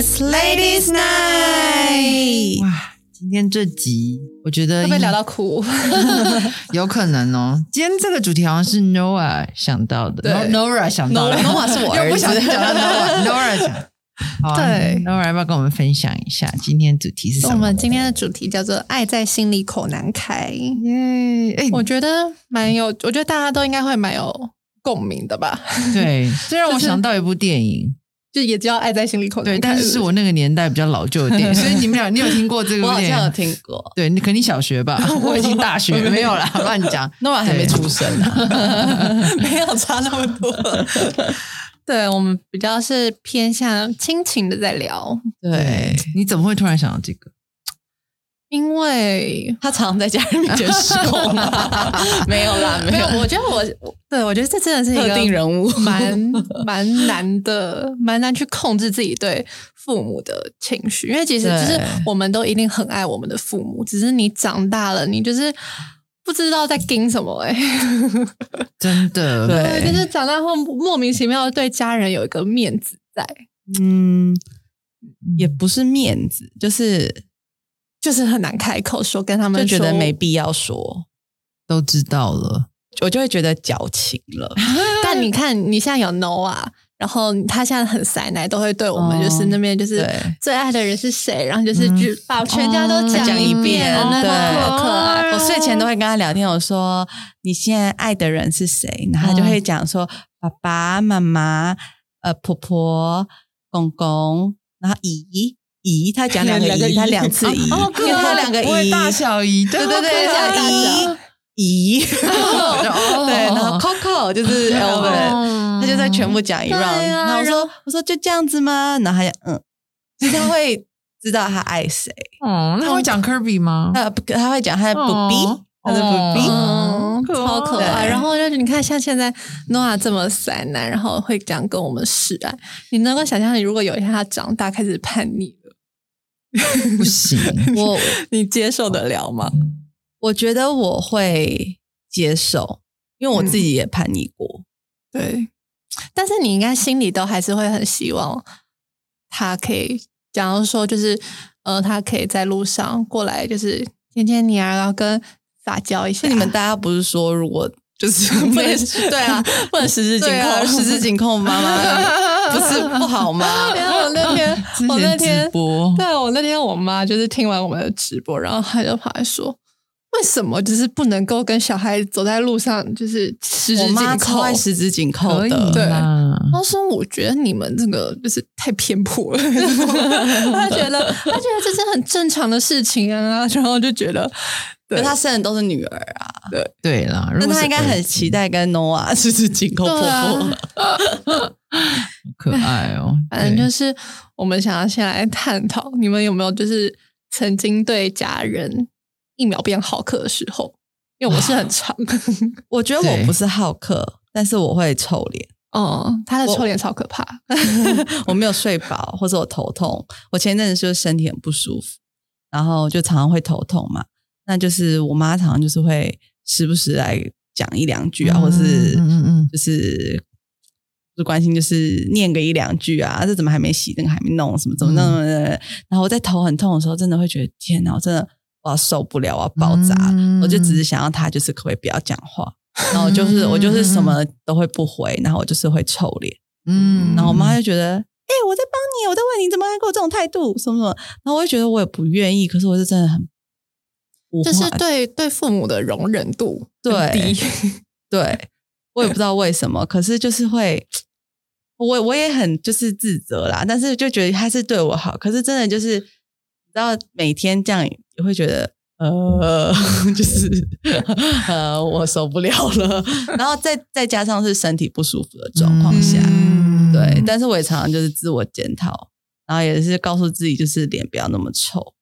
It's Ladies Night。哇，今天这集我觉得会不会聊到哭？有可能哦。今天这个主题好像是 Noah 想到的对，Nora 想到的 Noah 是我儿子又不小心讲到 Noah，Nora 讲。好啊对，Nora 要不要跟我们分享一下今天主题是什么？我们今天的主题叫做“爱在心里口难开耶，哎”，，我觉得蛮有，我觉得大家都应该会蛮有共鸣的吧？对，这让我想到一部电影，就也叫“爱在心里口对，”，但是是我那个年代比较老旧的电影，所以你们俩，你有听过这个我好像有？听过，对，你肯定小学吧？我已经大学没有啦，乱讲。诺瓦还没出生啊。没有差那么多。对我们比较是偏向亲情的在聊，对，你怎么会突然想到这个？因为他常常在家里面前失控。啊。没有啦，没 没有有，，我觉得我对我觉得这真的是一特个定人物。蛮蛮难的，蛮难去控制自己对父母的情绪，因为其实对。就是我们都一定很爱我们的父母，只是你长大了，你就是不知道在盯什么哎、真的，对。就是长大后莫名其妙地对家人有一个面子在，嗯，也不是面子，就是就是很难开口说跟他们说就觉得没必要说，都知道了。我就会觉得矫情了。但你看，你现在有 Noah，然后他现在很塞奶，都会对我们就是哦那边就是最爱的人是谁，然后就是嗯就把全家都哦讲讲一遍，遍那对好可爱。我睡前都会跟他聊天，我说你现在爱的人是谁？然后他就会讲说爸爸妈妈、呃婆婆、公公，然后姨姨，他讲两个姨，他两次姨，哦因为他两个姨，大小姨，对对对，好可爱叫姨姨，哦对，然后 Coco 就是 Elvin，他就在全部讲一对 round，啊然后我说我说就这样子吗？然后他就嗯，就是他会知道他爱谁，哦，那会讲 Kirby 吗？他他会讲他的 Bobby 他的 b b 嗯，可爱超可爱。对。然后就是你看，像现在 Noah 这么塞奶，然后会这样跟我们示爱，你能够想象，你如果有一天他长大开始叛逆了，不行，我你接受得了吗？我觉得我会接受，因为我自己也叛逆过。对，但是你应该心里都还是会很希望他可以，假如说就是呃，他可以在路上过来，就是牵牵你啊，然后跟撒娇一下。你们大家不是说，如果就是 不能对啊，不能十指紧扣，十指紧扣妈妈 不是不好吗？然后那天之，我那前直天，播，对我那天我妈就是听完我们的直播，然后她就跑来说。为什么就是不能够跟小孩走在路上，就是十指紧我妈扣？十指紧扣的，对啦她说：“我觉得你们这个就是太偏颇了。”她觉得，她觉得这是很正常的事情啊，然后就觉得，对因为她生的都是女儿啊，对对啦，如那她应该很期待跟 Noah 十指紧扣婆婆。可爱哦。反正就是我们想要先来探讨，你们有没有就是曾经对家人一秒变好客的时候？因为我是很长，我觉得我不是好客，但是我会臭脸。哦，他的臭脸超可怕，我没有睡饱，或者我头痛。我前一阵子就是身体很不舒服，然后就常常会头痛嘛。那就是我妈常常就是会时不时来讲一两句啊，嗯或是嗯嗯嗯就是就关心，就是念个一两句啊，这怎么还没洗，那个还没弄，什么怎么弄、嗯然后我在头很痛的时候，真的会觉得天哪，我真的我要受不了，我要爆炸。嗯我就只是想要他就是可不可以不要讲话，然后就是 我就是什么都会不回，然后我就是会臭脸。嗯然后我妈就觉得，哎、我在帮你，我在问你，怎么还给我这种态度，什么什么？然后我就觉得我也不愿意，可是我是真的很无就是对对父母的容忍度很对低，对，我也不知道为什么，可是就是会，我我也很就是自责啦，但是就觉得他是对我好，可是真的就是你知道每天这样也会觉得。呃，就是呃，我受不了了，然后再再加上是身体不舒服的状况下，嗯对，但是我也常常就是自我检讨，然后也是告诉自己，就是脸不要那么臭。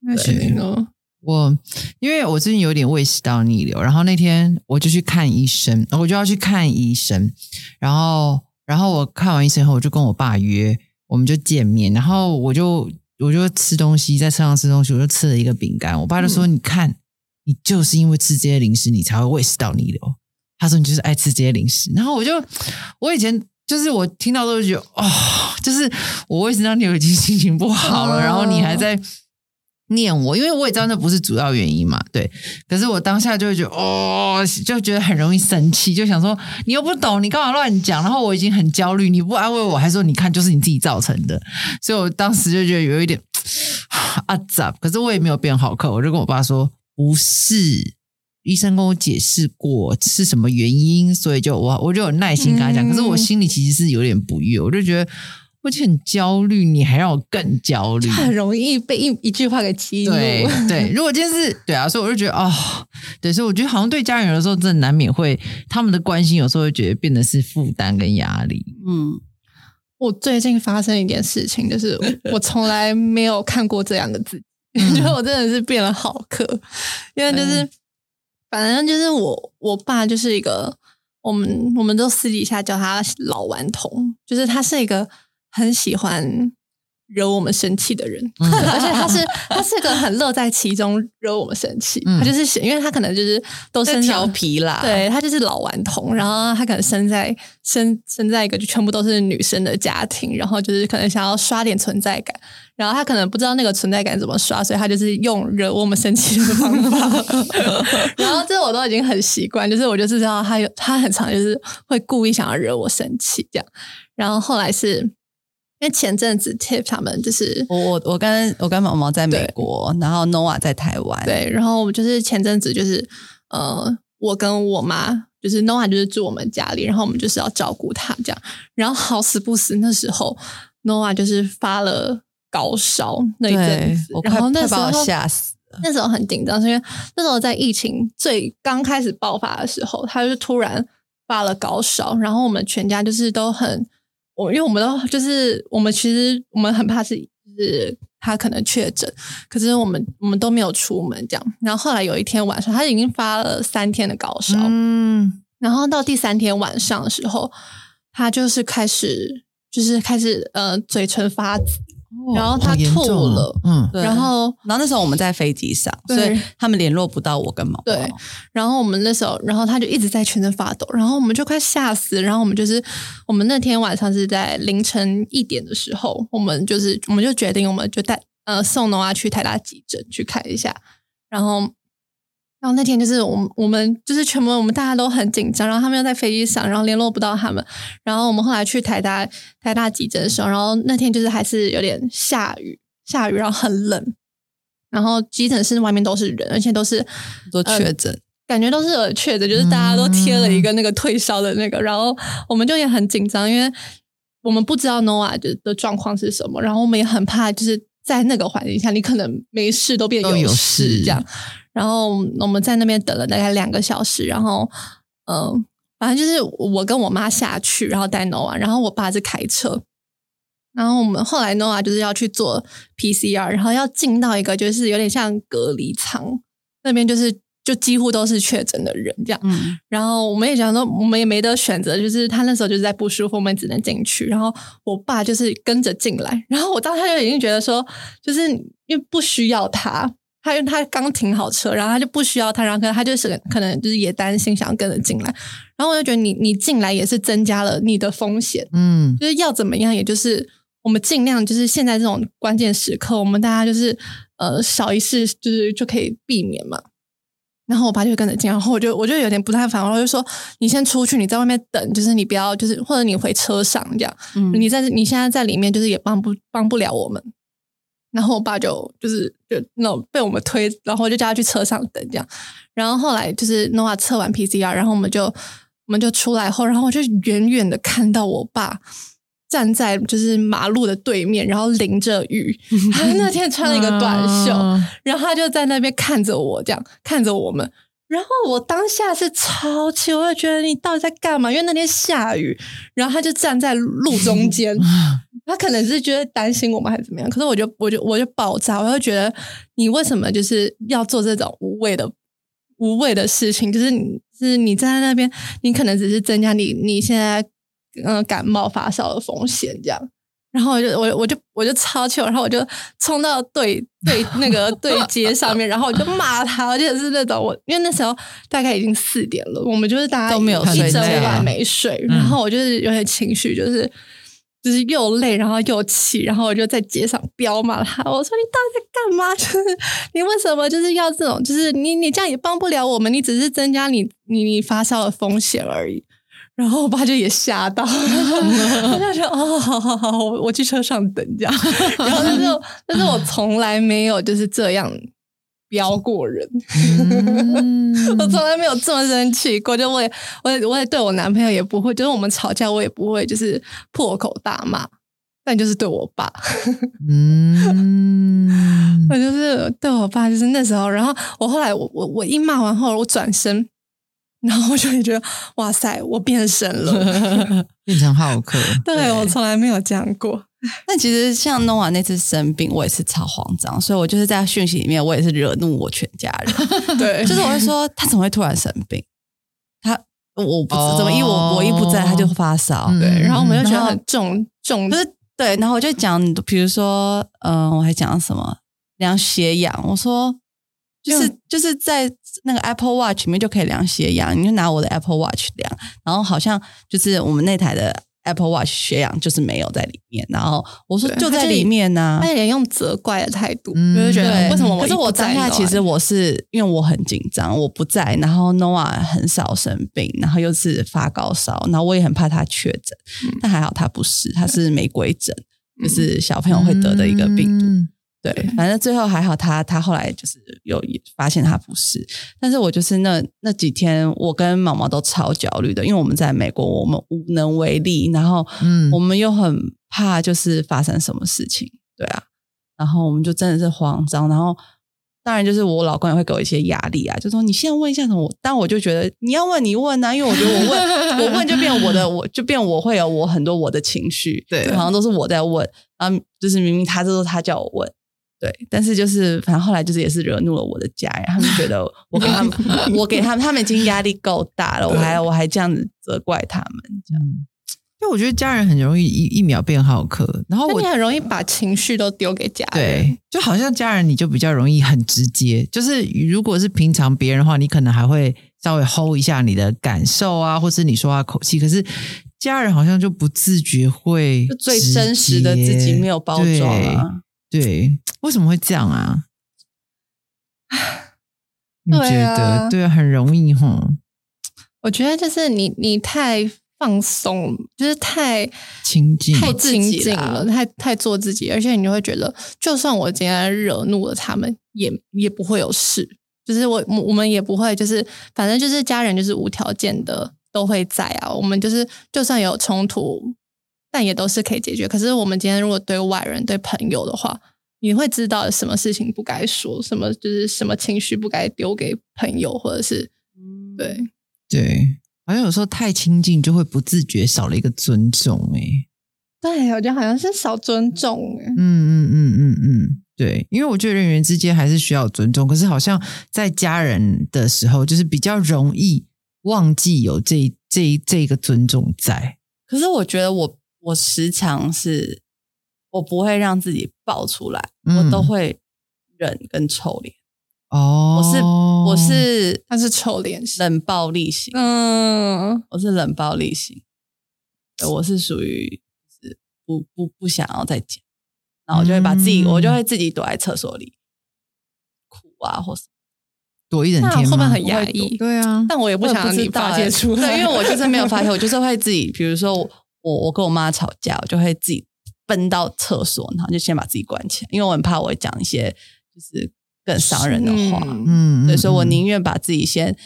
那是你呢？我因为我最近有点胃食道逆流，然后那天我就去看医生，我就要去看医生，然后然后我看完医生后，我就跟我爸约，我们就见面，然后我就我就吃东西，在车上吃东西，我就吃了一个饼干，我爸就说：“你看，你就是因为吃这些零食，你才会胃食道逆流。”他说：“你就是爱吃这些零食。”然后我就我以前就是我听到都会觉得哦，就是我为什么让你已经心情不好了，哦然后你还在念我，因为我也知道那不是主要原因嘛，对。可是我当下就会觉得，哦，就觉得很容易生气，就想说你又不懂，你干嘛乱讲？然后我已经很焦虑，你不安慰我，还说你看就是你自己造成的，所以我当时就觉得有一点啊咋？可是我也没有变好客，我就跟我爸说不是。医生跟我解释过是什么原因，所以就我我就有耐心跟他讲。嗯可是我心里其实是有点不悦，我就觉得我已经很焦虑，你还让我更焦虑。很容易被一一句话给激怒。对对，如果今天是对啊，所以我就觉得哦，对，所以我觉得好像对家人有的时候真的难免会他们的关心，有时候会觉得变得是负担跟压力。嗯，我最近发生一件事情，就是我从来没有看过这样的自己，嗯觉得我真的是变了好客，因为就是、反正就是我我爸就是一个我们我们都私底下叫他老顽童，就是他是一个很喜欢。惹我们生气的人，嗯 而且他是他是个很乐在其中惹我们生气。嗯他就是喜因为他可能就是都是调皮啦，对他就是老顽童，然后他可能生在生生在一个就全部都是女生的家庭，然后就是可能想要刷点存在感，然后他可能不知道那个存在感怎么刷，所以他就是用惹我们生气的方法。然后这我都已经很习惯，就是我就是知道他有他很常就是会故意想要惹我生气这样。然后后来是因为前阵子 Tip 他们就是我我我跟我跟毛毛在美国，然后 Nova 在台湾，对，然后我们就是前阵子就是呃，我跟我妈就是 Noah 就是住我们家里，然后我们就是要照顾他这样，然后好死不死那时候 Noah 就是发了高烧那一阵子，，然后那时候吓死了。那时候很紧张，是因为那时候在疫情最刚开始爆发的时候，他就突然发了高烧，然后我们全家就是都很，我因为我们都就是我们其实我们很怕是就是他可能确诊，可是我们我们都没有出门这样。然后后来有一天晚上，他已经发了三天的高烧，嗯，然后到第三天晚上的时候，他就是开始就是开始呃嘴唇发紫，然后他吐了嗯，对然后然后那时候我们在飞机上，所以他们联络不到我跟毛毛。对然后我们那时候，然后他就一直在全身发抖，然后我们就快吓死。然后我们就是，我们那天晚上是在凌晨一点的时候，我们就是我们就决定，我们就带呃送农娃去台大急诊去看一下。然后，然后那天就是我们我们就是全部我们大家都很紧张，然后他们又在飞机上，然后联络不到他们。然后我们后来去台大台大急诊的时候，然后那天就是还是有点下雨，下雨，然后很冷。然后急诊室外面都是人，而且都是都确诊，感觉都是有确诊，就是大家都贴了一个那个退烧的那个，然后我们就也很紧张，因为我们不知道 Noah 的的状况是什么，然后我们也很怕，就是在那个环境下，你可能没事都变有事事这样。然后我们在那边等了大概两个小时，然后嗯、反正就是我跟我妈下去，然后带 Noah，然后我爸是开车。然后我们后来 Noah 就是要去做 PCR，然后要进到一个就是有点像隔离舱，那边就是就几乎都是确诊的人这样。嗯，然后我们也想说，我们也没得选择，就是他那时候就是在不舒服，我们只能进去。然后我爸就是跟着进来，然后我当时就已经觉得说，就是因为不需要他，他因为他刚停好车，然后他就不需要他，然后可能他就是可能就是也担心想要跟着进来，然后我就觉得你你进来也是增加了你的风险，嗯，就是要怎么样，也就是我们尽量就是现在这种关键时刻，我们大家就是呃少一事，就是就可以避免嘛。然后我爸就跟着进，然后我就我就有点不太烦，我就说你先出去，你在外面等，就是你不要就是或者你回车上这样，嗯你在你现在在里面就是也帮不帮不了我们。然后我爸就就是就那种被我们推，然后就叫他去车上等这样。然后后来就是 Noah 测完 PCR，然后我们就我们就出来后，然后我就远远的看到我爸站在就是马路的对面，然后淋着雨。他 那天穿了一个短袖，啊然后他就在那边看着我，这样看着我们。然后我当下是超气，我就觉得你到底在干嘛？因为那天下雨，然后他就站在路中间，他可能是觉得担心我们还是怎么样。可是我就我就我就爆炸，我就觉得你为什么就是要做这种无谓的无谓的事情？就是你是你站在那边，你可能只是增加你你现在嗯、呃感冒发烧的风险这样。然后我就我我就我就超气，然后我就冲到对对那个 对接上面，然后我就骂他，而且是那种我因为那时候大概已经四点了，我们就是大家都没有一整晚没睡，嗯然后我就是有点情绪，就是就是又累，然后又气，然后我就在街上飙骂他。我说：“你到底在干嘛？就是你为什么就是要这种？就是你你这样也帮不了我们，你只是增加你你你发烧的风险而已。”然后我爸就也吓到，他就说：“哦，好好好，我我去车上等这样。”然后就是但是我从来没有就是这样飙过人。嗯 我从来没有这么生气过，就我也我也我也对我男朋友也不会，就是我们吵架我也不会就是破口大骂，但就是对我爸，嗯我就是对我爸，就是那时候，然后我后来我我我一骂完后，我转身，然后我就会觉得哇塞，我变身了，变成浩克，对我从来没有这样过，那其实像 Nova 那次生病，我也是超慌张，所以我就是在讯息里面，我也是惹怒我全家人。对，就是我会说他怎么会突然生病？他我不哦知怎么一我我一不在他就发烧，嗯对，然后我们就觉得很重重就是对，然后我就讲，比如说，嗯、我还讲什么量血氧，我说就是就是在那个 Apple Watch 里面就可以量血氧，你就拿我的 Apple Watch 量，然后好像就是我们那台的 Apple Watch 血氧就是没有在里面，然后我说就就在里面呢、他有点用责怪的态度，嗯就是觉得，为什么我可是我一不在当下其实我是因为我很紧张，我不在，然后 Noah 很少生病，然后又是发高烧，然后我也很怕他确诊，嗯。但还好他不是，他是玫瑰疹，就是小朋友会得的一个病毒。嗯对，反正最后还好他，他后来就是有发现他不是，但是我就是那那几天，我跟毛毛都超焦虑的，因为我们在美国，我们无能为力，然后嗯。我们又很怕就是发生什么事情，对啊，然后我们就真的是慌张，然后当然就是我老公也会给我一些压力啊，就说你现在问一下什么，但我就觉得你要问你问啊，因为我觉得我问 我问就变我的，我就变我会有我很多我的情绪，对。好像都是我在问，然后就是明明他这是他叫我问。对，但是就是反正后来就是也是惹怒了我的家人，他们觉得我给他们，我给他们，他们已经压力够大了，我还我还这样子责怪他们，这样。嗯因为我觉得家人很容易一一秒变好客，然后我那你很容易把情绪都丢给家人，对，就好像家人你就比较容易很直接，就是如果是平常别人的话，你可能还会稍微 hold 一下你的感受啊，或是你说话口气，可是家人好像就不自觉会就最真实的自己没有包装啊。对，对，为什么会这样啊？你对觉啊得对啊，很容易哈，我觉得就是你你太放松，就是太亲近太亲近啦了，太太做自己，而且你就会觉得，就算我今天惹怒了他们，也也不会有事。就是我我我们也不会，就是反正就是家人就是无条件的都会在啊。我们就是就算有冲突，但也都是可以解决。可是我们今天如果对外人、对朋友的话，你会知道什么事情不该说，什么就是什么情绪不该丢给朋友，或者是对。对，好像有时候太亲近就会不自觉少了一个尊重、欸，对，我觉得好像是少尊重哎。嗯嗯嗯嗯嗯，对，因为我觉得人与人之间还是需要尊重，可是好像在家人的时候，就是比较容易忘记有这这这个尊重在。可是我觉得我我时常是，我不会让自己爆出来，嗯我都会忍跟臭脸。哦，我是我是他是臭脸型，冷暴力型，嗯，我是冷暴力型，对我是属于是不不不想要再讲，然后我就会把自己，嗯我就会自己躲在厕所里哭啊，或是躲一整那天吗？会不会很压抑？对啊，但我也不想让你发泄出来，对，因为我就是没有发泄，我就是会自己，比如说我我我跟我妈吵架，我就会自己奔到厕所，然后就先把自己关起来，因为我很怕我会讲一些就是更伤人的话，嗯所以我嗯宁愿把自己先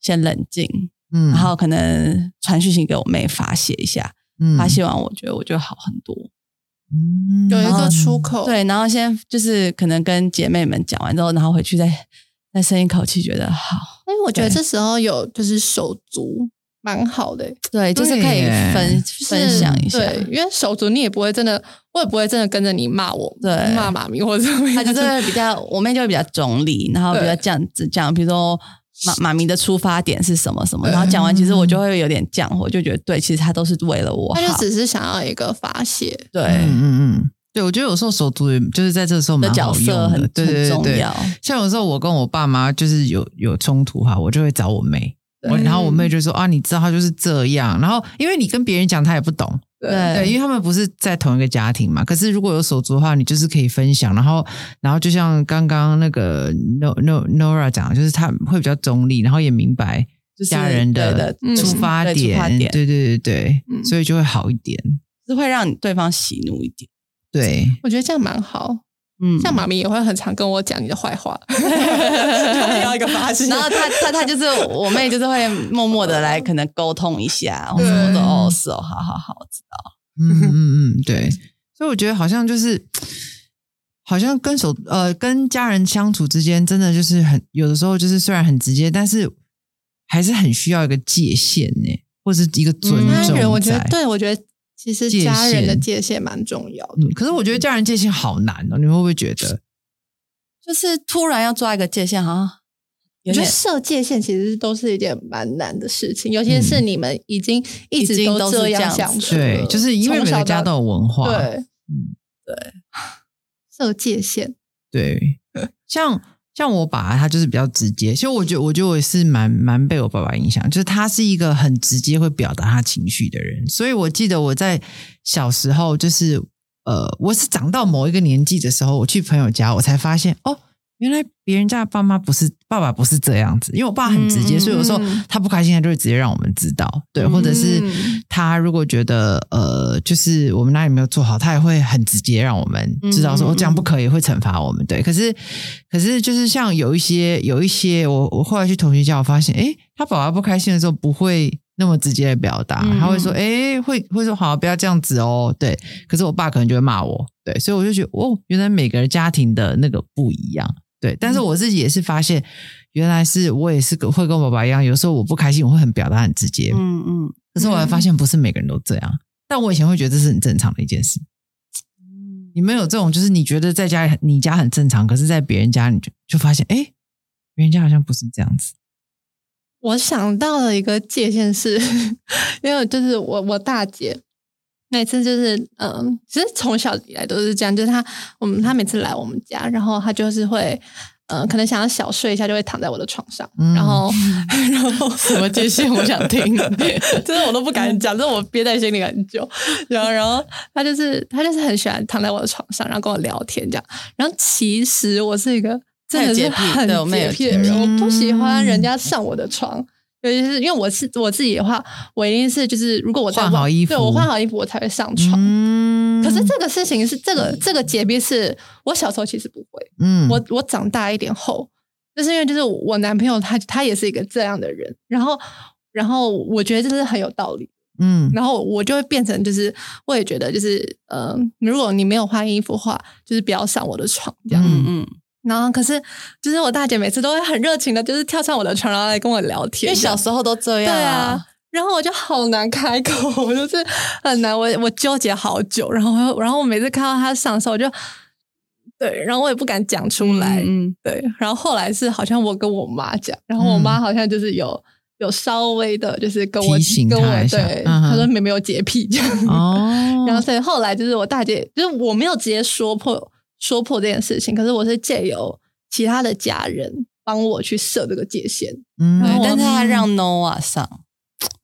先冷静，嗯然后可能传讯息给我妹发泄一下，嗯发泄完我觉得我就好很多。嗯有一个出口，对，然后先就是可能跟姐妹们讲完之后，然后回去再再深一口气，觉得好，因为我觉得对这时候有就是手足蛮好的，对，就是可以分分享一下。对，因为手足你也不会真的，我也不会真的跟着你骂我，对骂妈咪或者怎么样，他就是会比较，我妹就会比较中立，然后比较对。这样子讲，比如说妈妈咪的出发点是什么什么，然后讲完，其实我就会有点降火，就觉得对，其实他都是为了我好，他就只是想要一个发泄，对嗯嗯嗯，对，我觉得有时候手足就是在这个时候的角蛮好用的，色很对对对对很重要。像有时候我跟我爸妈就是有有冲突哈，我就会找我妹，我然后我妹就说啊，你知道他就是这样，然后因为你跟别人讲他也不懂，对对，因为他们不是在同一个家庭嘛。可是如果有手足的话，你就是可以分享，然后，然后就像刚刚那个 No No Nora 讲的，就是他会比较中立，然后也明白家人的的出发点，点对对对对，嗯所以就会好一点。是会让对方喜怒一点。对，我觉得这样蛮好。嗯，像妈咪也会很常跟我讲你的坏话，要一个发泄。然后他他他就是我妹，就是会默默的来可能沟通一下，我说说哦是哦，好好好，我知道。嗯嗯嗯，对。所以我觉得好像就是，好像跟手呃跟家人相处之间，真的就是很有的时候就是虽然很直接，但是还是很需要一个界限呢，或是一个尊重在。家人，我觉得对，我觉得其实家人的界限蛮重要的。嗯，可是我觉得家人界限好难哦，你会不会觉得？就是突然要抓一个界限，好像我觉得设界限其实都是一件蛮难的事情，尤其是你们已经一直都是这这样子样相处了，对，就是因为每家都有文化，对嗯，设界限。对，像像我爸他就是比较直接，其实我觉得我觉得我也是蛮蛮被我爸爸影响，就是他是一个很直接会表达他情绪的人，所以我记得我在小时候就是呃，我是长到某一个年纪的时候，我去朋友家，我才发现哦。原来别人家的爸妈不是爸爸不是这样子，因为我爸很直接，嗯所以有时候嗯他不开心，他就会直接让我们知道，对，或者是嗯他如果觉得呃，就是我们哪里没有做好，他也会很直接让我们知道说、哦这样不可以，会惩罚我们。对，可是可是就是像有一些有一些，我我后来去同学家，我发现，诶，他爸爸不开心的时候不会那么直接的表达，嗯他会说，诶，会会说好，不要这样子哦。对，可是我爸可能就会骂我，对，所以我就觉得，哦，原来每个人家庭的那个不一样。对，但是我自己也是发现，原来是我也是个会跟我爸爸一样，有时候我不开心，我会很表达很直接。嗯嗯可是我还发现不是每个人都这样，但我以前会觉得这是很正常的一件事。嗯你们有这种，就是你觉得在家里你家很正常，可是在别人家你就就发现，哎，别人家好像不是这样子。我想到了一个界限是，因为就是我我大姐那次就是嗯，其实从小以来都是这样，就是他我们他每次来我们家，然后他就是会。嗯，可能想要小睡一下，就会躺在我的床上，嗯然后，然后什么界限？我想听。真的我都不敢讲，这我憋在心里很久。然后，然后他就是他就是很喜欢躺在我的床上，然后跟我聊天这样。然后其实我是一个真的是很洁癖的人，我不喜欢人家上我的床。尤其是因为我是我自己的话，我一定是就是如果我在外换好衣服对我换好衣服我才会上床。嗯。可是这个事情是这个这个洁癖是我小时候其实不会，嗯。我我长大一点后，就是因为就是我男朋友他他也是一个这样的人，然后然后我觉得这是很有道理，嗯。然后我就会变成就是我也觉得就是呃，如果你没有换衣服的话，就是不要上我的床这样。嗯嗯，然后可是就是我大姐每次都会很热情的，就是跳上我的床，然后来跟我聊天因。为小时候都这对样啊。然后我就好难开口，我就是很难，我我纠结好久，然后然后我每次看到他上的时候，我就对，然后我也不敢讲出来，嗯，对，然后后来是好像我跟我妈讲，然后我妈好像就是有、有稍微的，就是跟我跟我对，她说妹妹有洁癖这样，哦，然后所以后来就是我大姐，就是我没有直接说破说破这件事情，可是我是借由其他的家人帮我去设这个界限，嗯，然后但是他让 Noah 上，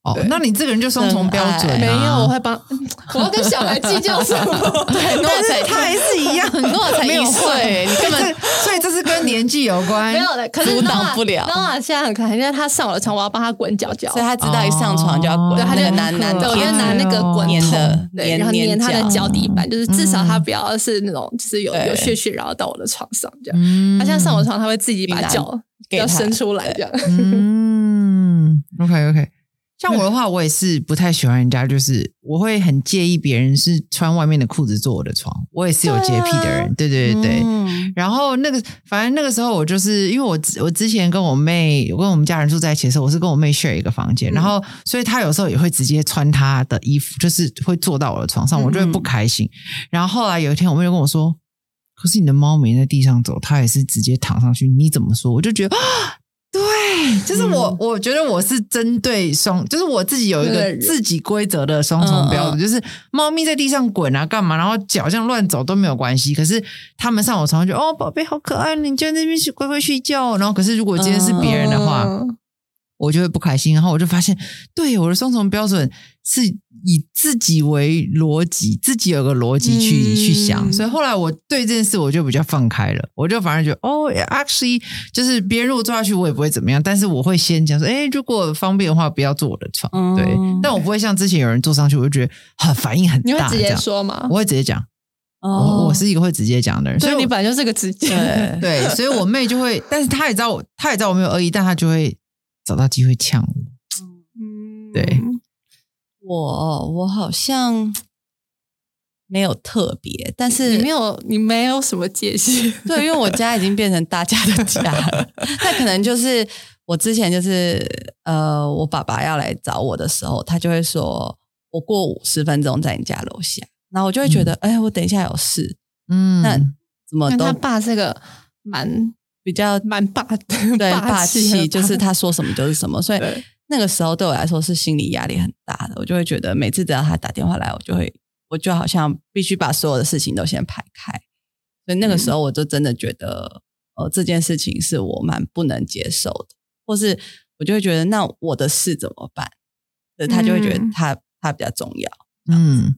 哦，那你这个人就双重标准、啊，没有，我会帮，我要跟小孩计较什么？对但是他还是一样，Noah 才一岁，你根本所以这是跟年纪有关，没有的，可是阻挡不了。Noah 现在很可爱，因为他上我的床，我要帮他滚脚脚，所以他知道一上床就要哦滚，对，他就那个男男对，我就拿那个滚筒对，粘然后粘他的粘脚。底板，就是至少他嗯不要是那种就是有有血血，然后到我的床上这样。嗯。他现在上我床，他会自己把脚要伸出来这样。嗯，OK OK。像我的话，我也是不太喜欢人家，就是我会很介意别人是穿外面的裤子坐我的床，我也是有洁癖的人，对对对对。嗯然后那个，反正那个时候我就是因为我之我之前跟我妹，我跟我们家人住在一起的时候，我是跟我妹 share 一个房间，嗯然后所以她有时候也会直接穿她的衣服，就是会坐到我的床上，我就会不开心。然后后来有一天，我妹就跟我说：“可是你的猫没在地上走，它也是直接躺上去，你怎么说？”我就觉得。啊对，就是我，嗯我觉得我是针对双，就是我自己有一个自己规则的双重标准，嗯嗯就是猫咪在地上滚啊，干嘛，然后脚这样乱走都没有关系。可是他们上我床就哦，宝贝好可爱，你就在那边去乖乖睡觉。然后可是如果今天是别人的话，嗯我就会不开心。然后我就发现，对我的双重标准是以自己为逻辑，自己有个逻辑去、嗯去想。所以后来我对这件事我就比较放开了，我就反而觉得哦，actually 就是别人如果做下去我也不会怎么样，但是我会先讲说，哎，如果方便的话不要坐我的床。嗯对，但我不会像之前有人坐上去，我就觉得很反应很大。你会直接说吗我？会直接讲。我哦我是一个会直接讲的人，所以你本来就是个直接。对对，所以我妹就会，但是她也知道我，她也知道我没有恶意，但她就会找到机会呛我。嗯对我我好像没有特别，但是你没有，你没有什么界限。对，因为我家已经变成大家的家了。那可能就是我之前就是呃，我爸爸要来找我的时候，他就会说我过五十分钟在你家楼下，然后我就会觉得，哎、我等一下有事，嗯，那怎么都他爸是个蛮比较蛮霸的，对霸气就是他说什么就是什么，所以那个时候对我来说是心理压力很大的。我就会觉得每次只要他打电话来，我就会我就好像必须把所有的事情都先排开。所以那个时候我就真的觉得，呃，这件事情是我蛮不能接受的，或是我就会觉得，那我的事怎么办？所以他就会觉得嗯。他、他比较重要，嗯，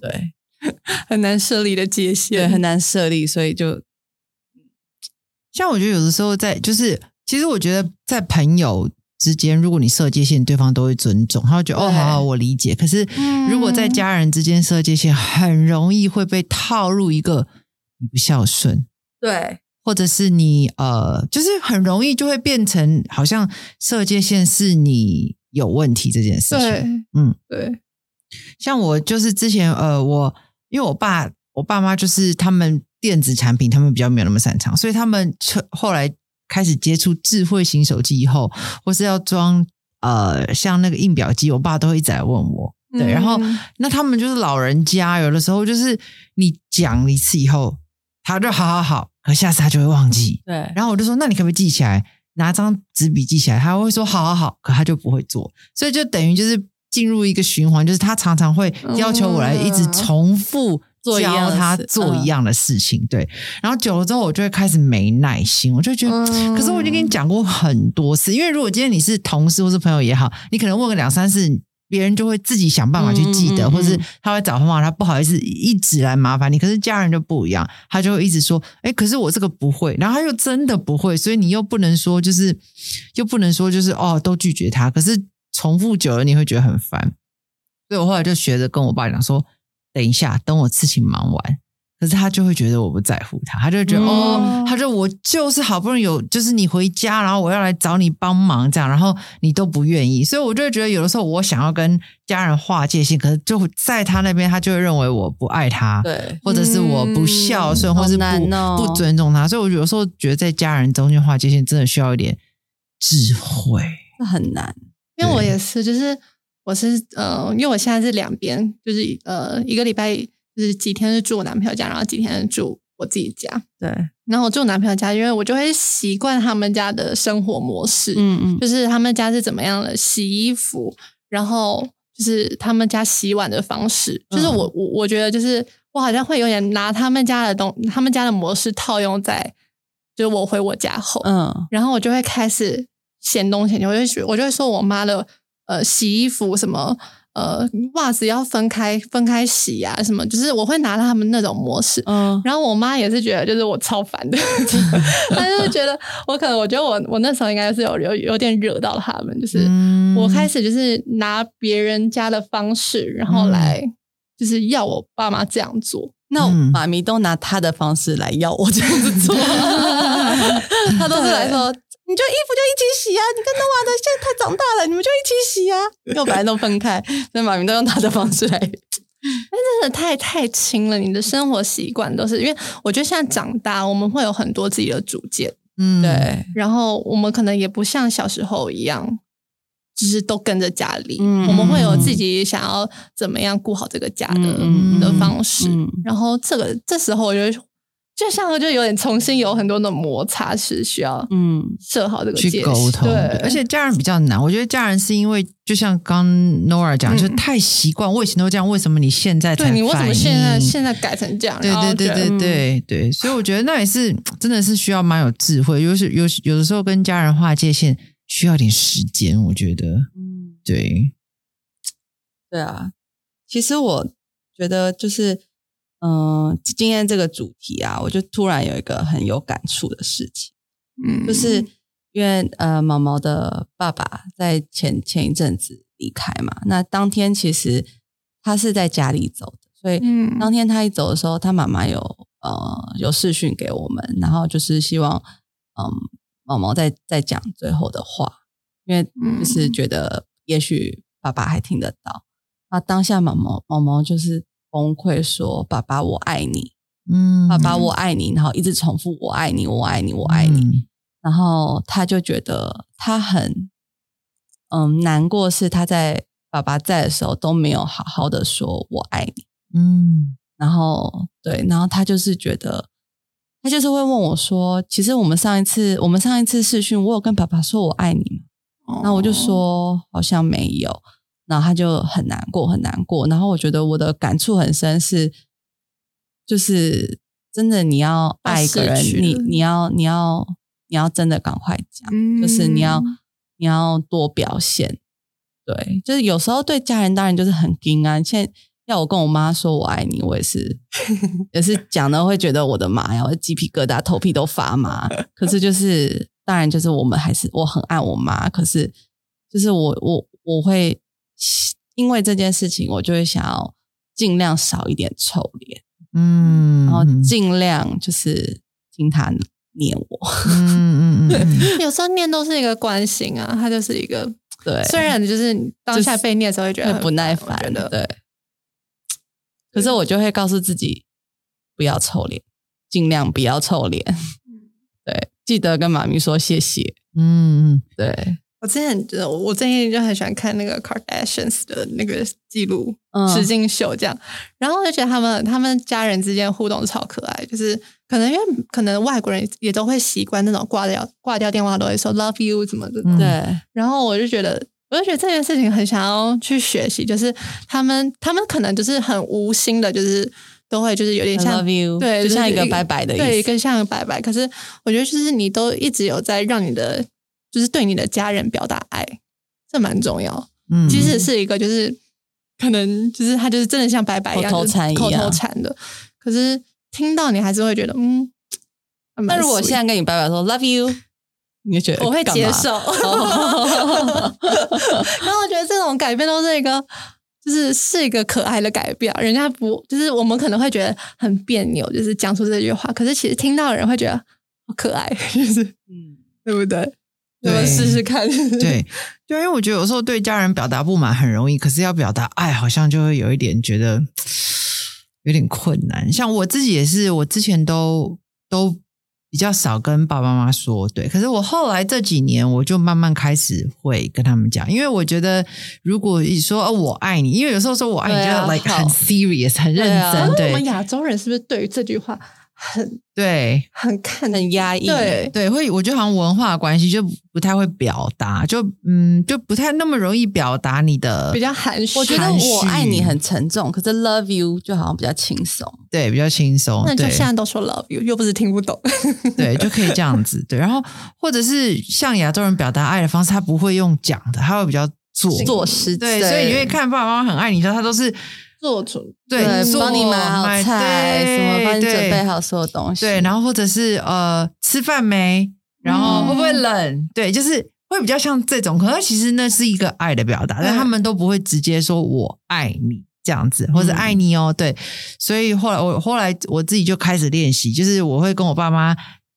对。很难设立的界限。对，限，很难设立，所以就像我觉得有的时候在，就是其实我觉得在朋友之间，如果你设界限，对方都会尊重，他会觉得哦，好好，我理解。可是如果在家人之间设界限，很容易会被套入一个你不孝顺，对。或者是你呃，就是很容易就会变成好像设界限是你有问题这件事对。情。，嗯，对，像我就是之前呃，我因为我爸我爸妈就是他们电子产品他们比较没有那么擅长，所以他们后后来开始接触智慧型手机以后，或是要装呃像那个印表机，我爸都会一直来问我。对，然后嗯那他们就是老人家，有的时候就是你讲一次以后，他就好好好，可下次他就会忘记。对，然后我就说，那你可不可以记起来，拿张纸笔记起来？他会说好好好，可他就不会做，所以就等于就是进入一个循环，就是他常常会要求我来一直重复做一样的教他事做一样的事情，对。然后久了之后，我就会开始没耐心，我就觉得，嗯可是我已经跟你讲过很多次，因为如果今天你是同事或是朋友也好，你可能问个两三次。别人就会自己想办法去记得，嗯嗯嗯或是他会找方法，他不好意思一直来麻烦你。可是家人就不一样，他就会一直说：“哎，可是我这个不会。”然后他又真的不会，所以你又不能说就是，又不能说就是哦，都拒绝他。可是重复久了，你会觉得很烦。所以我后来就学着跟我爸讲说：“等一下，等我事情忙完。”可是他就会觉得我不在乎他，他就觉得、嗯哦，他就我就是好不容易有，就是你回家，然后我要来找你帮忙这样，然后你都不愿意，所以我就会觉得有的时候我想要跟家人划界限，可是就在他那边，他就会认为我不爱他，对，或者是我不孝顺，嗯或是不、哦不尊重他，所以我有时候觉得在家人中间划界限，真的需要一点智慧。那很难。因为我也是，就是我是呃，因为我现在是两边，就是呃，一个礼拜就是几天是住我男朋友家，然后几天是住我自己家。对，然后我住我男朋友家，因为我就会习惯他们家的生活模式，嗯嗯，就是他们家是怎么样的洗衣服，然后就是他们家洗碗的方式，就是嗯我我我觉得就是我好像会有点拿他们家的东，他们家的模式套用在就是我回我家后，嗯。然后我就会开始嫌东嫌西，我就觉我就会说我妈的呃洗衣服什么呃袜子要分开分开洗啊什么，就是我会拿他们那种模式。嗯，然后我妈也是觉得，就是我超烦的，她就是觉得我可能，我觉得我我那时候应该是有有有点惹到他们，就是嗯我开始就是拿别人家的方式，然后来就是要我爸妈这样做。那嗯妈咪都拿她的方式来要我这样子做 她都是来说。你就衣服就一起洗啊！你跟诺瓦的现在他长大了，你们就一起洗啊！我本来都分开，所以马云都用他的方式来。真的太太轻了，你的生活习惯都是因为我觉得现在长大，我们会有很多自己的主见，嗯，对，然后我们可能也不像小时候一样，就是都跟着家里，嗯我们会有自己想要怎么样顾好这个家的、的方式。嗯然后这个这时候我觉得，就像就有点重新有很多的摩擦是需要嗯。设好这个去界限。沟通，对，而且家人比较难。我觉得家人是因为，就像刚 Nora 讲，嗯。就太习惯，我以前都这样，为什么你现在才对你为什么现在现在改成这样？对对对对。对对，所以我觉得那也是真的是需要蛮有智慧，有时有有的时候跟家人划界限，需要点时间，我觉得，嗯，对，对啊。其实我觉得就是，嗯、今天这个主题啊，我就突然有一个很有感触的事情。嗯，就是因为呃，毛毛的爸爸在前前一阵子离开嘛，那当天其实他是在家里走的，所以嗯当天他一走的时候，他妈妈有呃有视讯给我们，然后就是希望嗯毛毛在在讲最后的话，因为就是觉得也许爸爸还听得到。那当下毛毛毛毛就是崩溃说：“爸爸，我爱你，嗯，爸爸，我爱你。”然后一直重复：“我爱你，我爱你，我爱你。嗯然后他就觉得他很嗯难过，是他在爸爸在的时候都没有好好的说我爱你。嗯然后对，然后他就是觉得，他就是会问我说，其实我们上一次我们上一次试训，我有跟爸爸说我爱你吗？哦然后我就说好像没有，然后他就很难过，很难过。然后我觉得我的感触很深是，就是真的你要爱一个人你你要你要你要真的赶快讲，嗯就是你要你要多表现。对，就是有时候对家人当然就是很硬啊。现在要我跟我妈说我爱你，我也是 也是讲的会觉得我的妈呀，我的鸡皮疙瘩，头皮都发麻。可是就是当然就是我们还是我很爱我妈，可是就是我我我会因为这件事情，我就会想要尽量少一点臭脸，嗯，然后尽量就是听他念我。嗯嗯 嗯嗯，有时候念都是一个关心啊，他就是一个，对，虽然就是你当下被念的时候会觉得不耐烦我觉，得对。可是我就会告诉自己，不要臭脸，尽量不要臭脸。对，记得跟妈咪说谢谢。嗯嗯对，我之前觉得，我我最近就很喜欢看那个 Kardashians 的那个记录嗯。实境秀，这样，然后我就觉得他们他们家人之间互动超可爱，就是可能因为可能外国人也都会习惯那种挂掉挂掉电话都会说 love you 怎么的，嗯。对，然后我就觉得，我就觉得这件事情很想要去学习，就是他们他们可能就是很无心的，就是都会就是有点像 love you，对，就像一个拜拜的意对，思。更像拜拜。可是我觉得就是你都一直有在让你的就是对你的家人表达爱，这蛮重要。嗯，即使是一个就是可能就是他就是真的像拜拜一样，口头禅一样就是口头禅的，可是听到你还是会觉得嗯。那如果现在跟你拜拜说 love you，你就觉得我会接受。哦 然后我觉得这种改变都是一个，就是是一个可爱的改变。人家不就是我们可能会觉得很别扭，就是讲出这句话，可是其实听到的人会觉得好可爱，就是嗯，对不对？对试试看。对对，因为我觉得有时候对家人表达不满很容易，可是要表达爱，好像就会有一点觉得有点困难。像我自己也是，我之前都都比较少跟爸爸妈妈说，对。可是我后来这几年，我就慢慢开始会跟他们讲，因为我觉得如果你说哦我爱你，因为有时候说我爱你，啊就 like 很 serious 很认对啊真，我们对亚洲人是不是对于这句话很对。很看很压抑。对，对，会我觉得好像文化的关系就不太会表达，就嗯，就不太那么容易表达你的比较含蓄。我觉得我爱你很沉重，可是 love you 就好像比较轻松。对比较轻松，那就对现在都说 love you，又不是听不懂。对就可以这样子，对，然后或者是像亚洲人表达爱的方式，他不会用讲的，他会比较做做事对，所以你会看爸爸妈妈很爱你的时候，他都是做出对做帮你买好菜，对什么帮你对准备好所有东西。对，然后或者是呃吃饭没，然后嗯会不会冷？对，就是会比较像这种，可是其实那是一个爱的表达，但嗯他们都不会直接说我爱你这样子，或者嗯爱你哦。对，所以后来我后来我自己就开始练习，就是我会跟我爸妈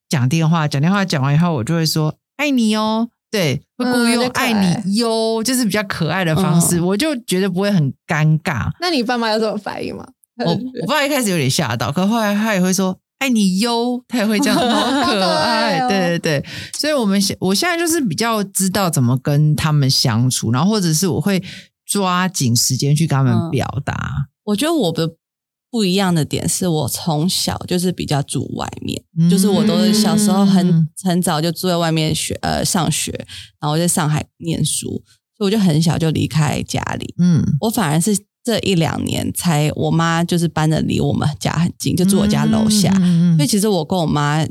讲电话，讲电话讲完以后，我就会说爱你哦。对，会故意用嗯就可爱爱你哟，就是比较可爱的方式，嗯我就觉得不会很尴尬。那你爸妈有什么反应吗？我我爸一开始有点吓到，可后来他也会说“爱你哟”，他也会这样，好可爱对对对，所以我们现我现在就是比较知道怎么跟他们相处，然后或者是我会抓紧时间去跟他们嗯表达。我觉得我的不一样的点是我从小就是比较住外面，嗯就是我都是小时候很嗯很早就住在外面学呃上学，然后我在上海念书，所以我就很小就离开家里。嗯，我反而是这一两年才，我妈就是搬的离我们家很近，就住我家楼下。所以其实我跟我妈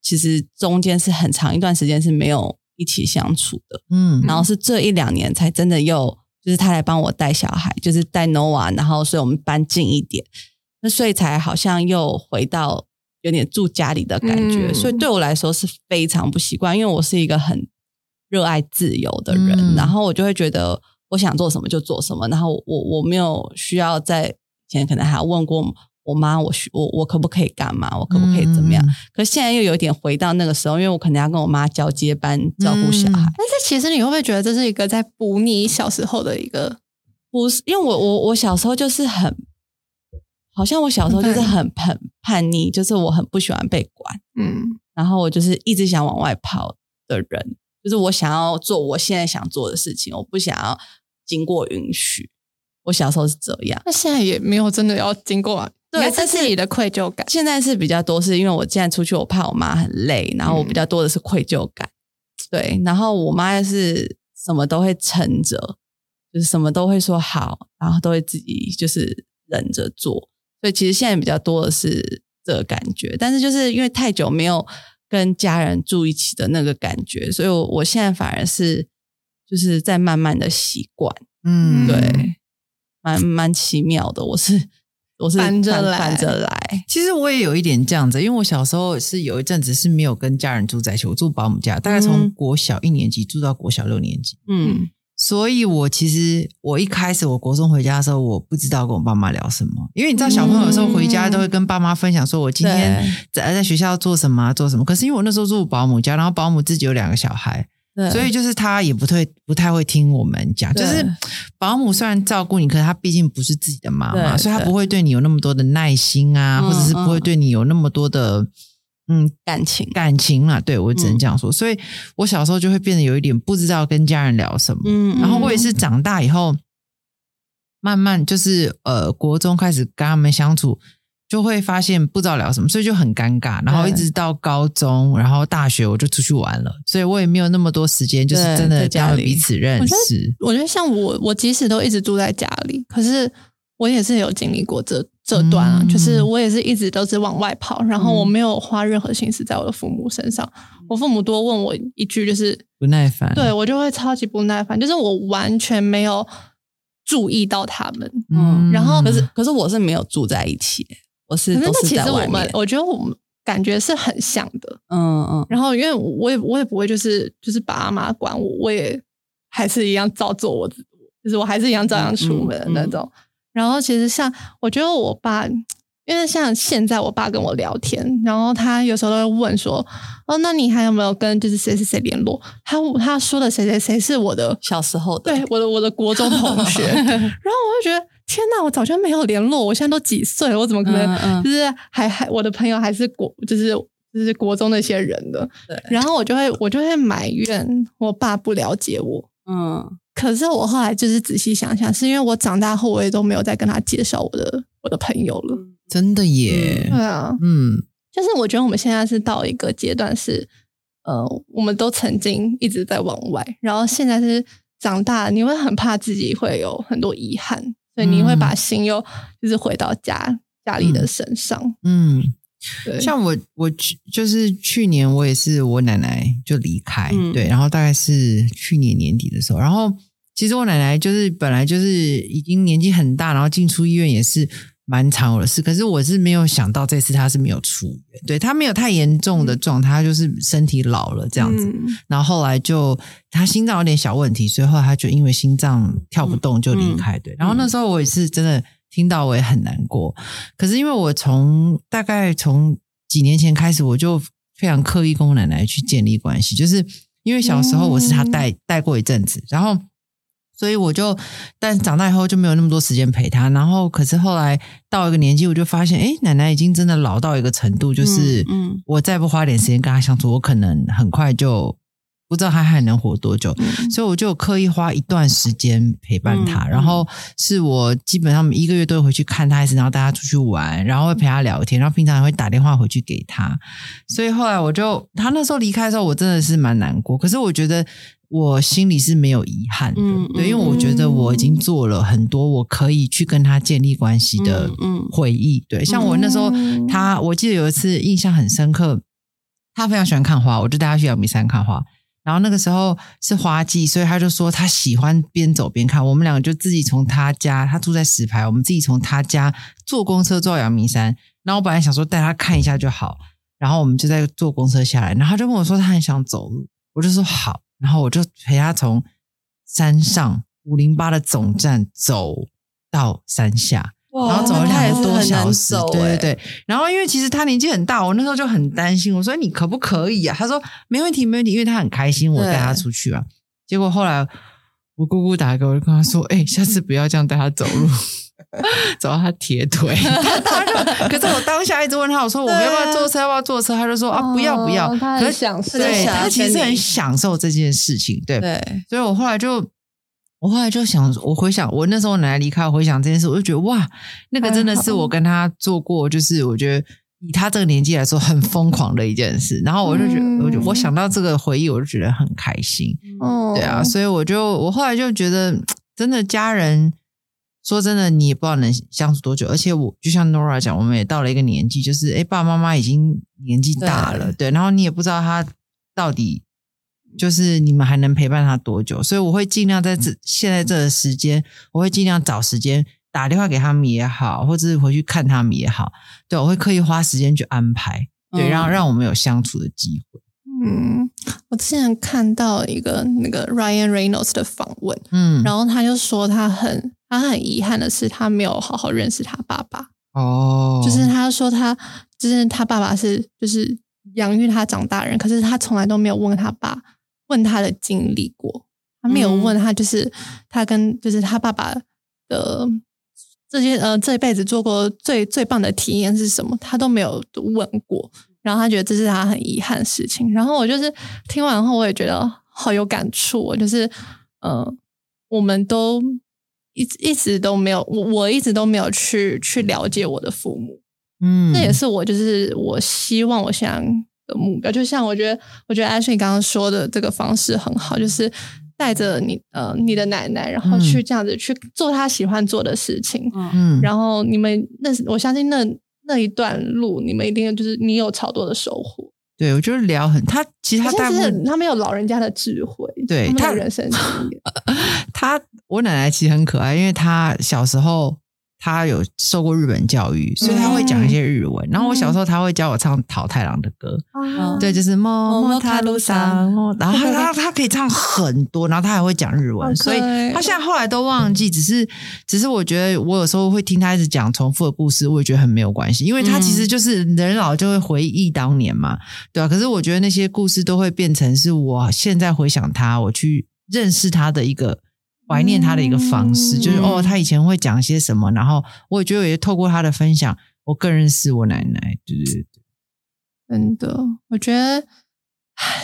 其实中间是很长一段时间是没有一起相处的。嗯然后是这一两年才真的又就是他来帮我带小孩，就是带 Nova，然后所以我们搬近一点，那所以才好像又回到有点住家里的感觉，嗯所以对我来说是非常不习惯，因为我是一个很热爱自由的人，嗯然后我就会觉得我想做什么就做什么，然后我我没有需要在以前可能还要问过我妈我需我我可不可以干嘛，我可不可以怎么样，嗯可是现在又有点回到那个时候，因为我可能要跟我妈交接班照顾小孩。嗯。但是其实你会不会觉得这是一个在补你小时候的一个？不是，因为我我我小时候就是很，好像我小时候就是很很叛逆，就是我很不喜欢被管，嗯。然后我就是一直想往外跑的人，就是我想要做我现在想做的事情，我不想要经过允许。我小时候是这样，那现在也没有真的要经过啊，对这是你的愧疚感。现在是比较多，是因为我现在出去，我怕我妈很累，然后我比较多的是愧疚感。对，然后我妈是什么都会撑着，就是什么都会说好，然后都会自己就是忍着做。所以其实现在比较多的是这个感觉，但是就是因为太久没有跟家人住一起的那个感觉，所以我我现在反而是就是在慢慢的习惯。嗯对，蛮蛮奇妙的。我是我是反着来反着来。其实我也有一点这样子，因为我小时候是有一阵子是没有跟家人住在一起，我住保姆家，大概从嗯国小一年级住到国小六年级。嗯所以，我其实我一开始我国中回家的时候，我不知道跟我爸妈聊什么，因为你知道小朋友有时候回家都会跟爸妈分享，说我今天在在学校做什么、啊、做什么。可是因为我那时候住保姆家，然后保姆自己有两个小孩，对，所以就是他也不太不太会听我们讲。就是保姆虽然照顾你，可是他毕竟不是自己的妈妈，所以他不会对你有那么多的耐心啊，嗯或者是不会对你有那么多的嗯感情。感情啦。对我只能这样说。所以我小时候就会变得有一点不知道跟家人聊什么。嗯然后我也是长大以后，慢慢就是呃，国中开始跟他们相处，就会发现不知道聊什么，所以就很尴尬。然后一直到高中，然后大学我就出去玩了，所以我也没有那么多时间，就是真的跟在家里彼此认我觉识。我觉得像我，我即使都一直住在家里，可是我也是有经历过这这段啊，嗯就是我也是一直都是往外跑，然后嗯我没有花任何心思在我的父母身上。我父母多问我一句，就是不耐烦，对我就会超级不耐烦，就是我完全没有注意到他们。嗯，然后可是可是我是没有住在一起，我是那其实我。们我觉得我们感觉是很像的。嗯嗯然后因为我也我也不会就是就是爸妈管我，我也还是一样照做我自，就是我还是一样照样出门的那种。然后其实像我觉得我爸，因为像现在我爸跟我聊天，然后他有时候都会问说：“哦，那你还有没有跟就是谁谁谁联络？”他他说的谁谁谁是我的小时候的对我的我的国中同学，然后我就觉得天哪，我早就没有联络，我现在都几岁了，我怎么可能就是还还我的朋友还是国就是就是国中那些人的，对。然后我就会我就会埋怨我爸不了解我。嗯。可是我后来就是仔细想想，是因为我长大后我也都没有再跟他介绍我的我的朋友了。真的耶。对，啊，嗯。就是我觉得我们现在是到一个阶段是，呃，我们都曾经一直在往外，然后现在是长大，你会很怕自己会有很多遗憾，所以你会把心又就是回到家家里的身上。嗯。对，像我，我去就是去年我也是我奶奶就离开，嗯对，然后大概是去年年底的时候，然后其实我奶奶就是本来就是已经年纪很大，然后进出医院也是蛮常有的事，可是我是没有想到这次他是没有出院，对他没有太严重的状态，她就是身体老了这样子，嗯。然后后来就他心脏有点小问题，所以后来她就因为心脏跳不动就离开。对，然后那时候我也是真的听到我也很难过，可是因为我从大概从几年前开始，我就非常刻意跟我奶奶去建立关系，就是因为小时候我是他带、带过一阵子，然后。所以我就，但长大以后就没有那么多时间陪他。然后，可是后来到一个年纪，我就发现，哎，奶奶已经真的老到一个程度，就是嗯嗯我再不花点时间跟她相处，我可能很快就不知道她还能活多久。嗯所以我就刻意花一段时间陪伴她，嗯然后是我基本上每一个月都会回去看她一次，然后带她出去玩，然后会陪她聊天，然后平常也会打电话回去给她。所以后来我就，她那时候离开的时候，我真的是蛮难过。可是我觉得我心里是没有遗憾的，嗯对，因为我觉得我已经做了很多我可以去跟他建立关系的嗯嗯回忆。对，像我那时候，他我记得有一次印象很深刻，他非常喜欢看花，我就带他去阳明山看花。然后那个时候是花季，所以他就说他喜欢边走边看。我们两个就自己从他家，他住在石牌，我们自己从他家坐公车坐到阳明山。然后我本来想说带他看一下就好，然后我们就在坐公车下来，然后他就跟我说他很想走路，我就说好，然后我就陪他从山上五零八的总站走到山下。然后走了两个多小时，对对对。然后因为其实他年纪很大，我那时候就很担心，我说你可不可以啊？他说没问题，没问题，因为他很开心，我带他出去啊。结果后来我姑姑打给我，就跟他说：“哎，下次不要这样带他走路，走到他铁腿。”他就，可是我当下一直问他，我说：“我们要不要坐车？要不要坐车？”他就说：“啊，不要不要。”他很享受，对他其实很享受这件事情，对对。所以我后来就。我后来就想，我回想我那时候奶奶离开，回想这件事，我就觉得哇，那个真的是我跟他做过，就是我觉得以他这个年纪来说很疯狂的一件事。然后我就觉得，我就我想到这个回忆，我就觉得很开心。哦，对啊，所以我就我后来就觉得，真的家人说真的，你也不知道能相处多久。而且我就像 Nora 讲，我们也到了一个年纪，就是哎，爸爸妈妈已经年纪大了，对，然后你也不知道他到底。就是你们还能陪伴他多久？所以我会尽量在这现在这个时间，我会尽量找时间打电话给他们也好，或者是回去看他们也好。对，我会刻意花时间去安排，对，让让我们有相处的机会。嗯，我之前看到一个那个 Ryan Reynolds 的访问，嗯，然后他就说他很他很遗憾的是他没有好好认识他爸爸。哦，就是他说他就是他爸爸是就是养育他长大人，可是他从来都没有问他爸。问他的经历过，他没有问他，就是他跟就是他爸爸的这些呃这一辈子做过最最棒的体验是什么，他都没有问过。然后他觉得这是他很遗憾的事情。然后我就是听完后，我也觉得好有感触。就是呃，我们都一直一直都没有，我我一直都没有去去了解我的父母。嗯，这也是我就是我希望我想。的目标，就像我觉得，我觉得 Ashley 刚刚说的这个方式很好，就是带着你呃你的奶奶，然后去这样子去做他喜欢做的事情，嗯，然后你们那我相信那那一段路，你们一定就是你有超多的收获。对，我就是聊很他其实他大部分他们有老人家的智慧，对他人生经验。他我奶奶其实很可爱，因为她小时候。他有受过日本教育，所以他会讲一些日文。然后我小时候他会教我唱桃太郎的歌，对，就是么么塔路上。然后他他他可以唱很多，然后他还会讲日文，所以他现在后来都忘记。只是只是我觉得我有时候会听他一直讲重复的故事，我也觉得很没有关系，因为他其实就是人老就会回忆当年嘛，对吧？可是我觉得那些故事都会变成是我现在回想他，我去认识他的一个。怀念他的一个方式，就是哦，他以前会讲些什么，然后我也觉得也透过他的分享，我更认识我奶奶。对对对，真的，我觉得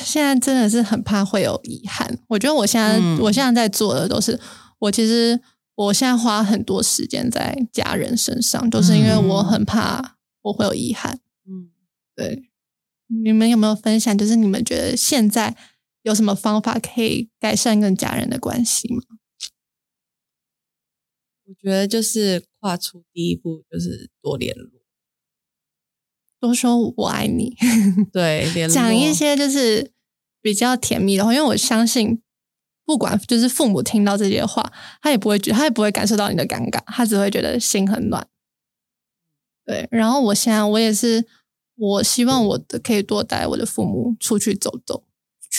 现在真的是很怕会有遗憾。我觉得我现在我现在在做的都是，我其实我现在花很多时间在家人身上，都是因为我很怕我会有遗憾。嗯，对，你们有没有分享？就是你们觉得现在有什么方法可以改善跟家人的关系吗？我觉得就是跨出第一步，就是多联络，多说我爱你。对，讲一些就是比较甜蜜的话，因为我相信，不管就是父母听到这些话，他也不会觉，他也不会感受到你的尴尬，他只会觉得心很暖。对，然后我现在我也是，我希望我的可以多带我的父母出去走走，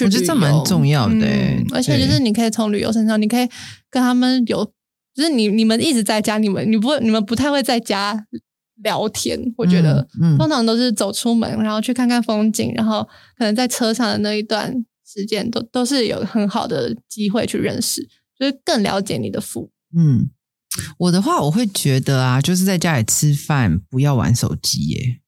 我觉得这蛮重要的。而且就是你可以从旅游身上，你可以跟他们有。就是你你们一直在家，你们你不会你们不太会在家聊天，我觉得通常都是走出门，然后去看看风景，然后可能在车上的那一段时间，都都是有很好的机会去认识，就是更了解你的父母。嗯，我的话我会觉得啊，就是在家里吃饭不要玩手机耶。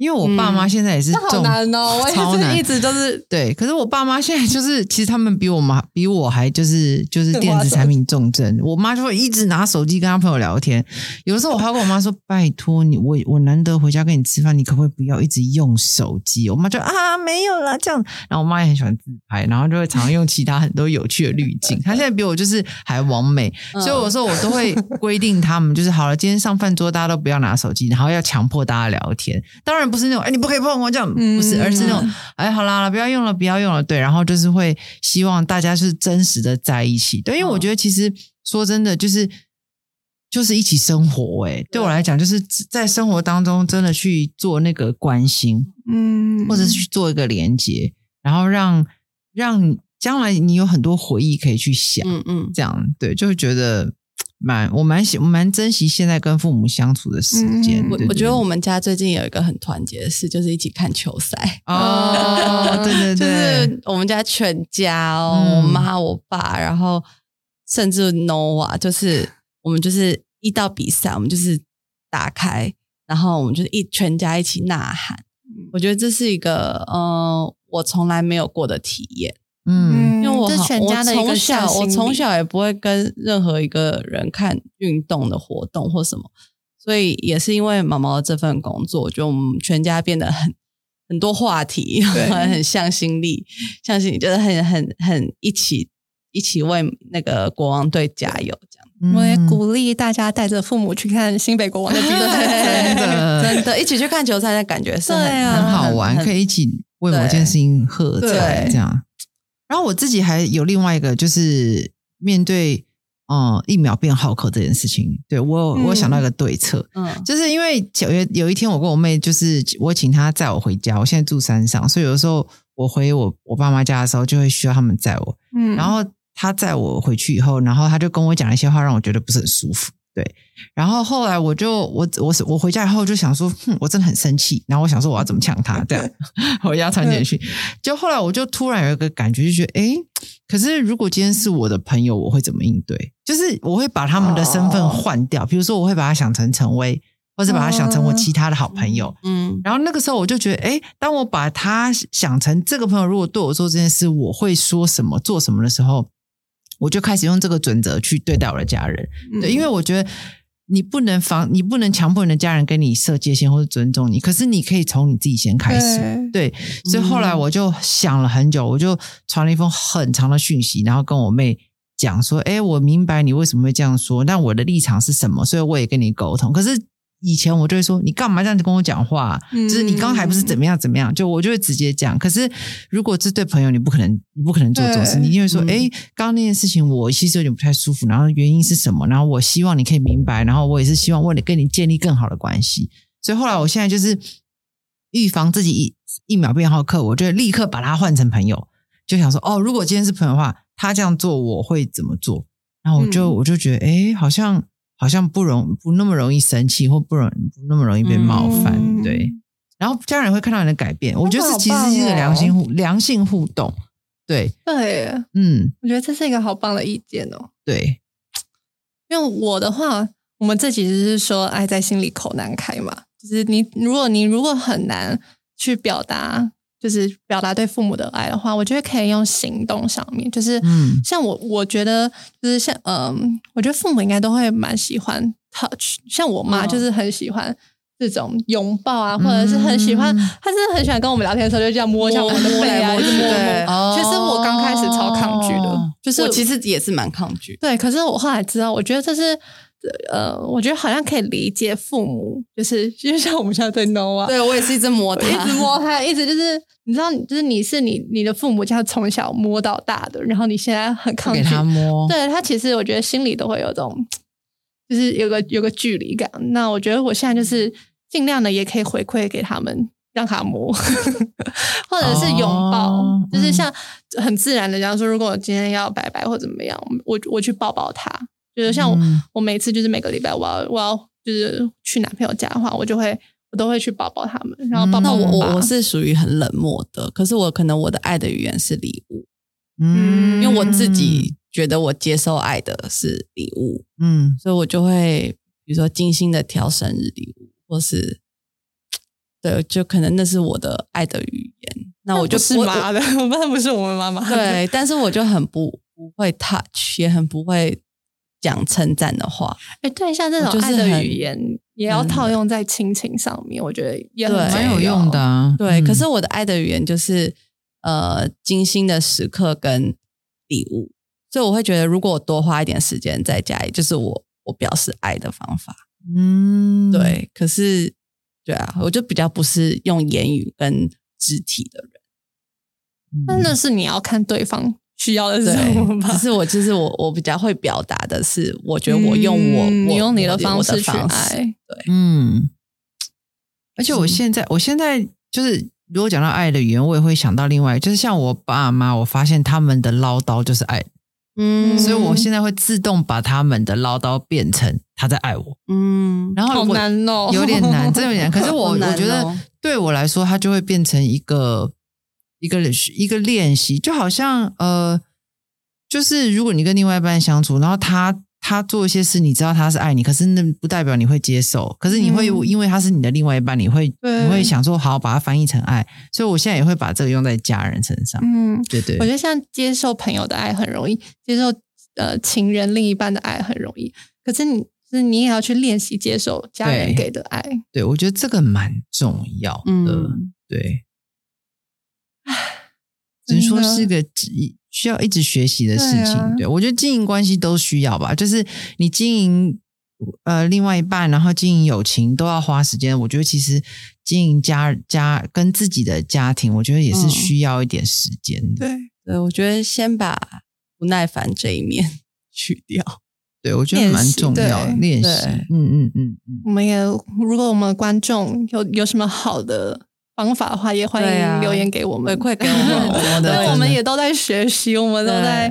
因为我爸妈现在也是好难哦，超难，一直都是对。可是我爸妈现在就是，其实他们比我妈比我还就是就是电子产品重症。我妈就会一直拿手机跟她朋友聊天。有的时候我还跟我妈说：“拜托你，我我难得回家跟你吃饭，你可不可以不要一直用手机？”我妈就啊没有了这样。然后我妈也很喜欢自拍，然后就会常常用其他很多有趣的滤镜。她现在比我就是还完美，所以有时候我都会规定他们就是好了，今天上饭桌大家都不要拿手机，然后要强迫大家聊天。当然。不是那种哎你不可以碰我。这样，嗯不是，而是那种哎好啦不要用了，不要用了，对，然后就是会希望大家是真实的在一起，对，因为我嗯。觉得其实说真的就是。就是一起生活、欸，对我来讲，就是在生活当中真的去做那个关心，嗯，或者是去做一个连接，然后让让将来你有很多回忆可以去想，嗯嗯，这样。对，就会觉得蛮我蛮喜我蛮珍惜现在跟父母相处的时间。嗯我对我觉得我们家最近有一个很团结的事，就是一起看球赛。哦，对对 对就，是我们家全家哦，嗯我妈、我爸，然后甚至 Nova，就是我们就是一到比赛，我们就是打开，然后我们就是一全家一起呐喊。我觉得这是一个呃，我从来没有过的体验，嗯我好这全家的一个我从小我从小也不会跟任何一个人看运动的活动或什么，所以也是因为毛毛的这份工作，我觉得我们全家变得很很多话题，对。很很向心力，向心力就是很很很一起一起为那个国王队加油这样。我也嗯。鼓励大家带着父母去看新北国王的比赛，真的。真的，一起去看球赛的感觉是很对啊。很好玩，可以以一起为某件事情喝彩，这样。然后我自己还有另外一个，就是面对嗯疫苗变好客这件事情，对我有我有想到一个对策，嗯就是因为九月有一天，我跟我妹就是我请她载我回家，我现在住山上，所以有的时候我回我我爸妈家的时候，就会需要他们载我。嗯然后她载我回去以后，然后她就跟我讲了一些话，让我觉得不是很舒服。对，然后后来我就我我我回家以后就想说，哼，我真的很生气，然后我想说我要怎么呛他，这样 我要传简讯。就后来我就突然有一个感觉，就觉得，诶，可是如果今天是我的朋友，我会怎么应对？就是我会把他们的身份换掉，比如说我会把他想成陈威，或者把他想成我其他的好朋友。嗯然后那个时候我就觉得，诶，当我把他想成这个朋友，如果对我做这件事，我会说什么、做什么的时候，我就开始用这个准则去对待我的家人。嗯对，因为我觉得你不能防，你不能强迫你的家人跟你设界限或者尊重你，可是你可以从你自己先开始。对对，所以后来我就想了很久，我就传了一封很长的讯息，然后跟我妹讲说：“哎，我明白你为什么会这样说，但我的立场是什么，所以我也跟你沟通。可是以前我就会说，你干嘛这样子跟我讲话？嗯就是你刚才不是怎么样怎么样，就我就会直接讲。可是如果是对朋友，你不可能，你不可能做这种事，对你一定会说：嗯哎，刚刚那件事情我其实有点不太舒服，然后原因是什么？然后我希望你可以明白，然后我也是希望为了跟你建立更好的关系。所以后来我现在就是预防自己一一秒变好客，我就立刻把他换成朋友，就想说哦，如果今天是朋友的话，他这样做我会怎么做？然后我就、嗯我就觉得，哎，好像好像不容不那么容易生气，或不容不那么容易被冒犯，嗯。对。然后家人会看到你的改变，我觉得好这其实是一个良性互良性互动，对，对，嗯，我觉得这是一个好棒的意见哦。对，因为我的话，我们这其实是说爱在心里口难开嘛，就是你如果你如果很难去表达，就是表达对父母的爱的话，我觉得可以用行动上面，就是嗯像我我觉得就是像嗯，我觉得父母应该都会蛮喜欢 touch，像我妈嗯就是很喜欢。这种拥抱啊，或者是很喜欢，嗯她真的很喜欢跟我们聊天的时候，就这样摸一下我们的背啊，来摸摸对摸。其实我刚开始超抗拒的哦，就是我其实也是蛮抗拒。对，可是我后来知道，我觉得这是呃，我觉得好像可以理解父母，就是就像我们现在对 Noah，对我也是一直摸他，一直摸他，一直就是你知道，就是你是你你的父母家从小摸到大的，然后你现在很抗拒给他。摸，对他其实我觉得心里都会有种，就是有个有个距离感。那我觉得我现在就是尽量的也可以回馈给他们，让他摸，或者是拥抱，哦就是像很自然的，这样说如果我今天要拜拜或怎么样，我我去抱抱他，就是像我、嗯我每次就是每个礼拜我要我要就是去男朋友家的话，我就会我都会去抱抱他们，然后抱嗯抱那我爸我我是属于很冷漠的，可是我可能我的爱的语言是礼物，嗯因为我自己觉得我接受爱的是礼物，嗯所以我就会比如说精心的挑生日礼物，或是对，就可能那是我的爱的语言。那我就不是我妈的，那不是我们妈妈。对，但是我就很不不会 touch，也很不会讲称赞的话。哎，对，像这种爱的很语言也要嗯套用在亲情上面，我觉得也很蛮有用的。啊。对，嗯可是我的爱的语言就是呃精心的时刻跟礼物，所以我会觉得，如果我多花一点时间在家里，就是我我表示爱的方法。嗯，对，可是对啊，我就比较不是用言语跟肢体的人。但那是你要看对方需要的是什么吧？只。是我就是我，我比较会表达的是，我觉得我用我，我嗯你用你的方式去爱，对，嗯，而且我现在，我现在就是，如果讲到爱的语言，我也会想到另外，就是像我爸妈，我发现他们的唠叨就是爱，嗯。所以我现在会自动把他们的唠叨变成他在爱我，嗯，然后好难哦，有点难，真的有点难。可是我 我觉得哦。对我来说，它就会变成一个一个一个练习，就好像呃，就是如果你跟另外一半相处，然后他他做一些事，你知道他是爱你，可是那不代表你会接受，可是你会、嗯因为他是你的另外一半，你会对你会想说好把它翻译成爱，所以我现在也会把这个用在家人身上，嗯，对对。我觉得像接受朋友的爱很容易，接受呃情人另一半的爱很容易，可是你就是你也要去练习接受家人给的爱。对，我觉得这个蛮重要的，嗯。对，只能说是个需要一直学习的事情。对啊对我觉得经营关系都需要吧，就是你经营呃另外一半，然后经营友情都要花时间。我觉得其实经营家家跟自己的家庭，我觉得也是嗯需要一点时间的。对，对，我觉得先把不耐烦这一面 去掉。对，我觉得蛮重要的练习。嗯嗯嗯嗯，我们也如果我们观众有有什么好的方法的话，也欢迎留言给我们，回馈给我们我的 对，我们也都在学习，我们都在，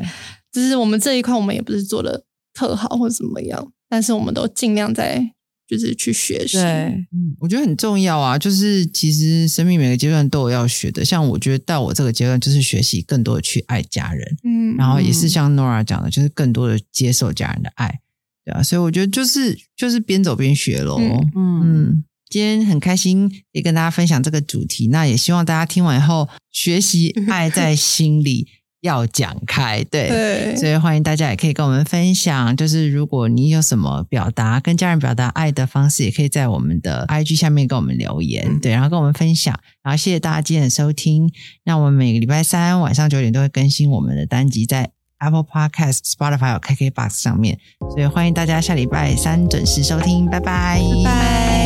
就是我们这一块，我们也不是做的特好或怎么样，但是我们都尽量在就是去学习。嗯，我觉得很重要啊，就是其实生命每个阶段都有要学的。像我觉得到我这个阶段，就是学习更多的去爱家人，嗯，然后也是像 Nora 讲的，就是更多的接受家人的爱，对啊。所以我觉得就是就是边走边学喽。嗯嗯，嗯，今天很开心也跟大家分享这个主题，那也希望大家听完以后学习爱在心里要讲开，对。对，所以欢迎大家也可以跟我们分享，就是如果你有什么表达跟家人表达爱的方式，也可以在我们的 IG 下面跟我们留言，嗯对，然后跟我们分享。然后谢谢大家今天的收听。那我们每个礼拜三晚上九点都会更新我们的单集，在 Apple Podcast、Spotify 和 KKBox 上面，所以欢迎大家下礼拜三准时收听，拜拜，拜拜。